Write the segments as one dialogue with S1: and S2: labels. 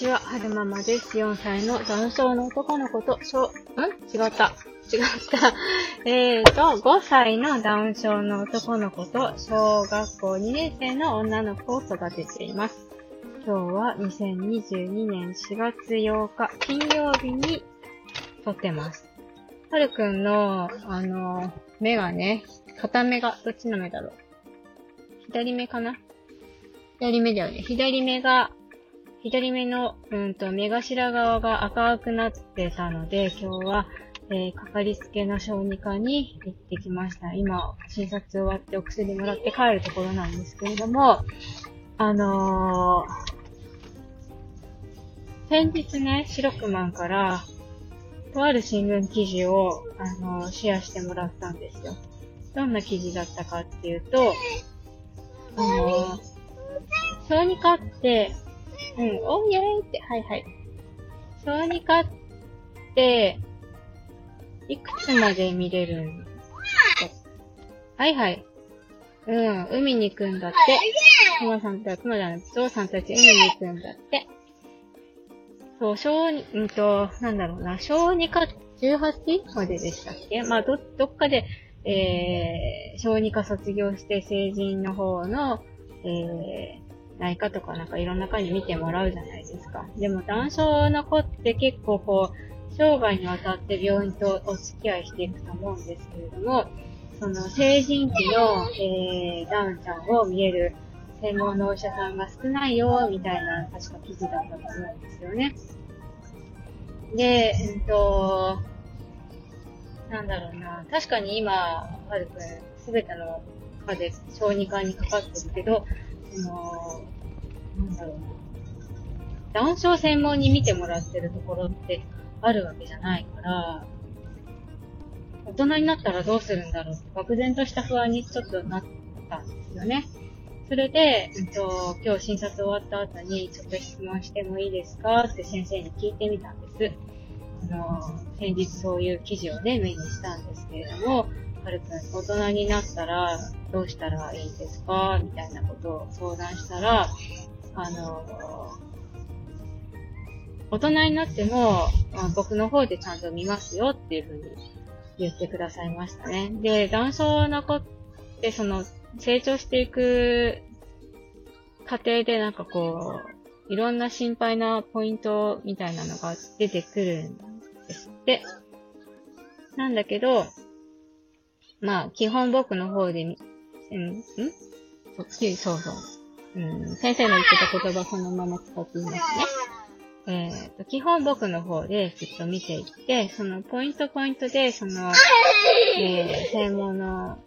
S1: ちは、はるままです。4歳の男性の男の子と、しょ、ん？違った。違った。えーと、5歳のダウン症の男の子と、小学校2年生の女の子を育てています。今日は2022年4月8日、金曜日に撮ってます。はるくんの、あの、目がね、片目が、どっちの目だろう？左目かな？左目だよね。左目が左目の、うんと、目頭側が赤くなってたので、今日は、えー、かかりつけの小児科に行ってきました。今、診察終わってお薬もらって帰るところなんですけれども、あのー、先日ね、白くマンから、とある新聞記事を、あのー、シェアしてもらったんですよ。どんな記事だったかっていうと、あのー、小児科って、うん、おーイェーって、はいはい。小児科って、いくつまで見れるんはいはい。うん、海に行くんだって。熊さんたち、熊じゃない、ゾウさんたち海に行くんだって。そう、小児、うんと、なんだろうな、小児科 18? まででしたっけ？まあ、ど、どっかで、えー、小児科卒業して成人の方の、えー、内科とかなんかいろんな科に見てもらうじゃないですか。でも男性の子って結構こう、生涯にわたって病院とお付き合いしていくと思うんですけれども、その成人期の、えー、ダウンちゃんを見える専門のお医者さんが少ないよ、みたいな確か記事だったと思うんですよね。で、えっと、なんだろうな。確かに今、はるくん、すべての科で小児科にかかってるけど、その、なんだろうな。男性専門に見てもらってるところってあるわけじゃないから、大人になったらどうするんだろうって漠然とした不安にちょっとなったんですよね。それで、えっと、今日診察終わった後に、ちょっと質問してもいいですかって先生に聞いてみたんです。あの、先日そういう記事をね、目にしたんですけれども、はるくん、大人になったらどうしたらいいですか？みたいなことを相談したら、あの、大人になっても、まあ、僕の方でちゃんと見ますよっていうふうに言ってくださいましたね。で、男性の子ってその成長していく過程でなんかこう、いろんな心配なポイントみたいなのが出てくるんですって。なんだけど、まあ、基本僕の方で、うん、ん？そっち、そうそう。うん、先生の言ってた言葉そのまま使っていますね。えっ、ー、と、基本僕の方でずっと見ていって、そのポイントポイントで、その、えー、専門の、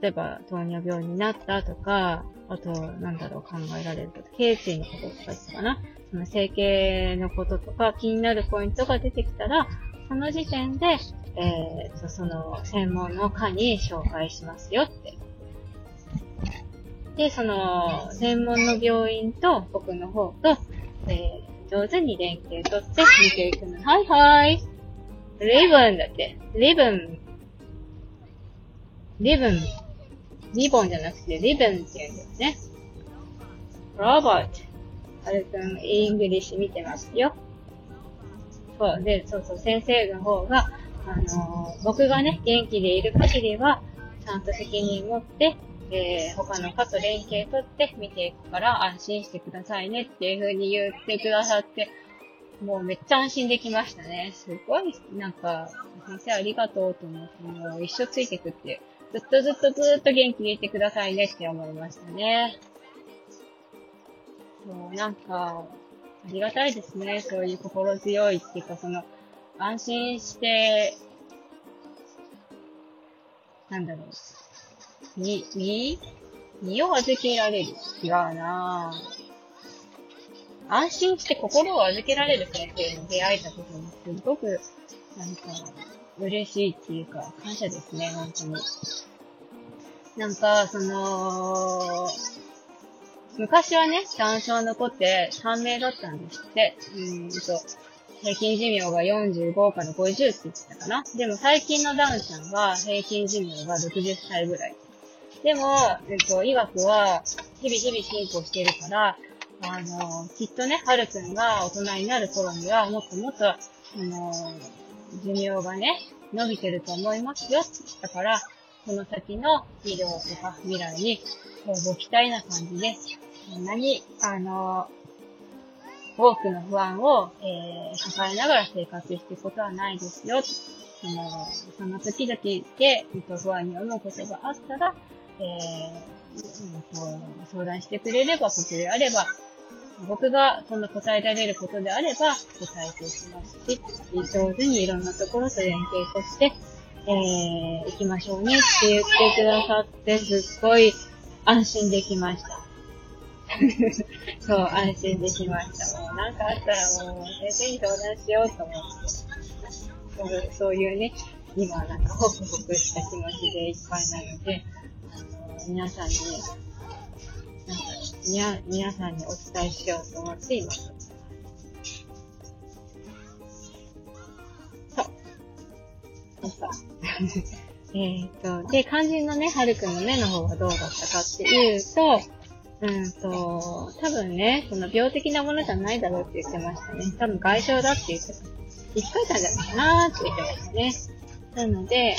S1: 例えば糖尿病になったとか、あと、なんだろう、考えられること、頸椎のこととか言ったかな。その整形のこととか気になるポイントが出てきたら、その時点で、えー、その専門の科に紹介しますよって。で、その専門の病院と僕の方と、えー、上手に連携取って見ていくの。はいはい。リボンだって。リボン。リボン。リボンじゃなくて ribbon って言うんですね。ロボット。あれくん、 English 見てますよ。そう。で、そうそう、先生の方が、あのー、僕がね、元気でいる限りは、ちゃんと責任持って、えー、他の科と連携取って見ていくから安心してくださいねっていう風に言ってくださって、もうめっちゃ安心できましたね。すごい、なんか、先生ありがとうと思って、もう一生ついてくって、ずっとずっとずっと元気でいてくださいねって思いましたね。そう、なんか、ありがたいですね。そういう心強いっていうか、その、安心して、なんだろう。に、に、身を預けられる。違うなぁ。安心して心を預けられる先生に出会えたことにすごく、なんか、嬉しいっていうか、感謝ですね、本当に。なんか、その、昔はね、単症の子って3名だったんですって。うんと、平均寿命が45から50って言ってたかな。でも最近のダウンちゃんは平均寿命が60歳ぐらい。でも、えっと、医学は日々日々進歩してるから、あの、きっとね、はるくんが大人になる頃には、もっともっと、あの、寿命がね、伸びてると思いますよ。だから、この先の医療とか未来に、ご期待な感じです、そんなに、あの、多くの不安を、えー、抱えながら生活していくことはないですよ。その、その時々で、不安に思うことがあったら、えー、相談してくれれば、ことであれば、僕がその答えられることであれば答えていきますし、上手にいろんなところと連携として、えー、行きましょうねって言ってくださって、すっごい安心できました。そう、安心できました。もうなんかあったらもう先生に相談しようと思って。そうそういうね、今なんかホクホクした気持ちでいっぱいなので、あの皆さんに、なんか、みや、皆さんにお伝えしようと思って今撮ってます。そう。そうえっと、で、肝心のね、はるくんの目の方がどうだったかっていうと、うんと、多分ね、その病的なものじゃないだろうって言ってましたね。多分外傷だって言ってた。一回たんじゃないかなーって言ってましたね。なので、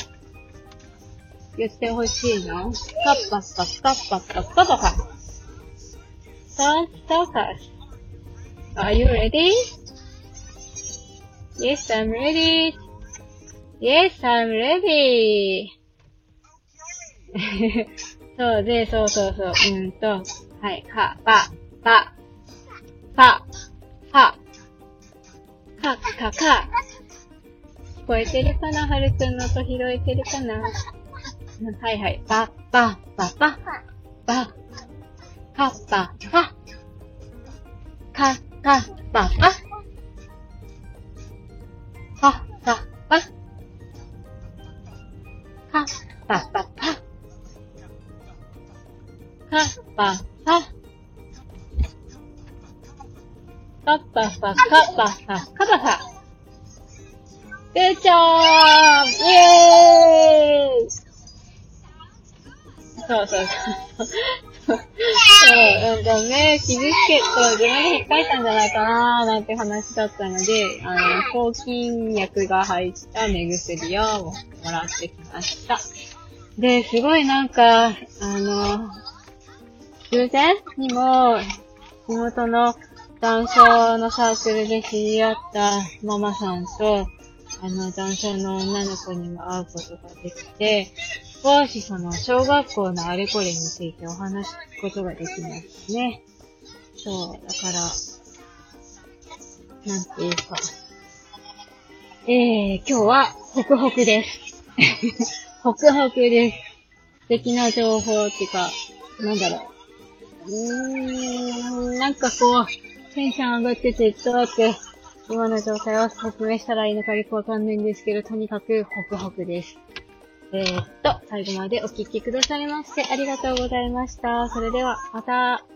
S1: 言ってほしいの。カッパッパッカッパッパッパパパ。Don't stop us. Are you ready? Yes, I'm ready. Yes, I'm ready. そうで、そうそうそう、うんと、はい、か、ば、ば、ぱ、ぱ、か、か、か。聞こえてるかな？はるくんのと拾えてるかな？はいはい。ば、ば、ば、ば、ば、か、ば、ば、か、か、ば、ば、パッパッパ、カッパッパ、カパパ。グッジョーイェーイそうそうそう。そう、うんとね、傷つけと自分で引っかいたんじゃないかなーなんて話だったので、あの、抗菌薬が入った目薬をもらってきました。で、すごいなんか、あの、偶然にも、地元の男性のサークルで知り合ったママさんと、あの、男性の女の子にも会うことができて、少しその小学校のあれこれについてお話しすことができますね。そう、だから、なんていうか。えー、今日は、ホクホクです。ホクホクです。素敵な情報っていうか、なんだろう。うーん、なんかこう、テンション上がってて、どうやって今の状態を説明したらいいのかよくわかんないんですけど、とにかくホクホクです。えー、っと、最後までお聴きくださいましてありがとうございました。それでは、また。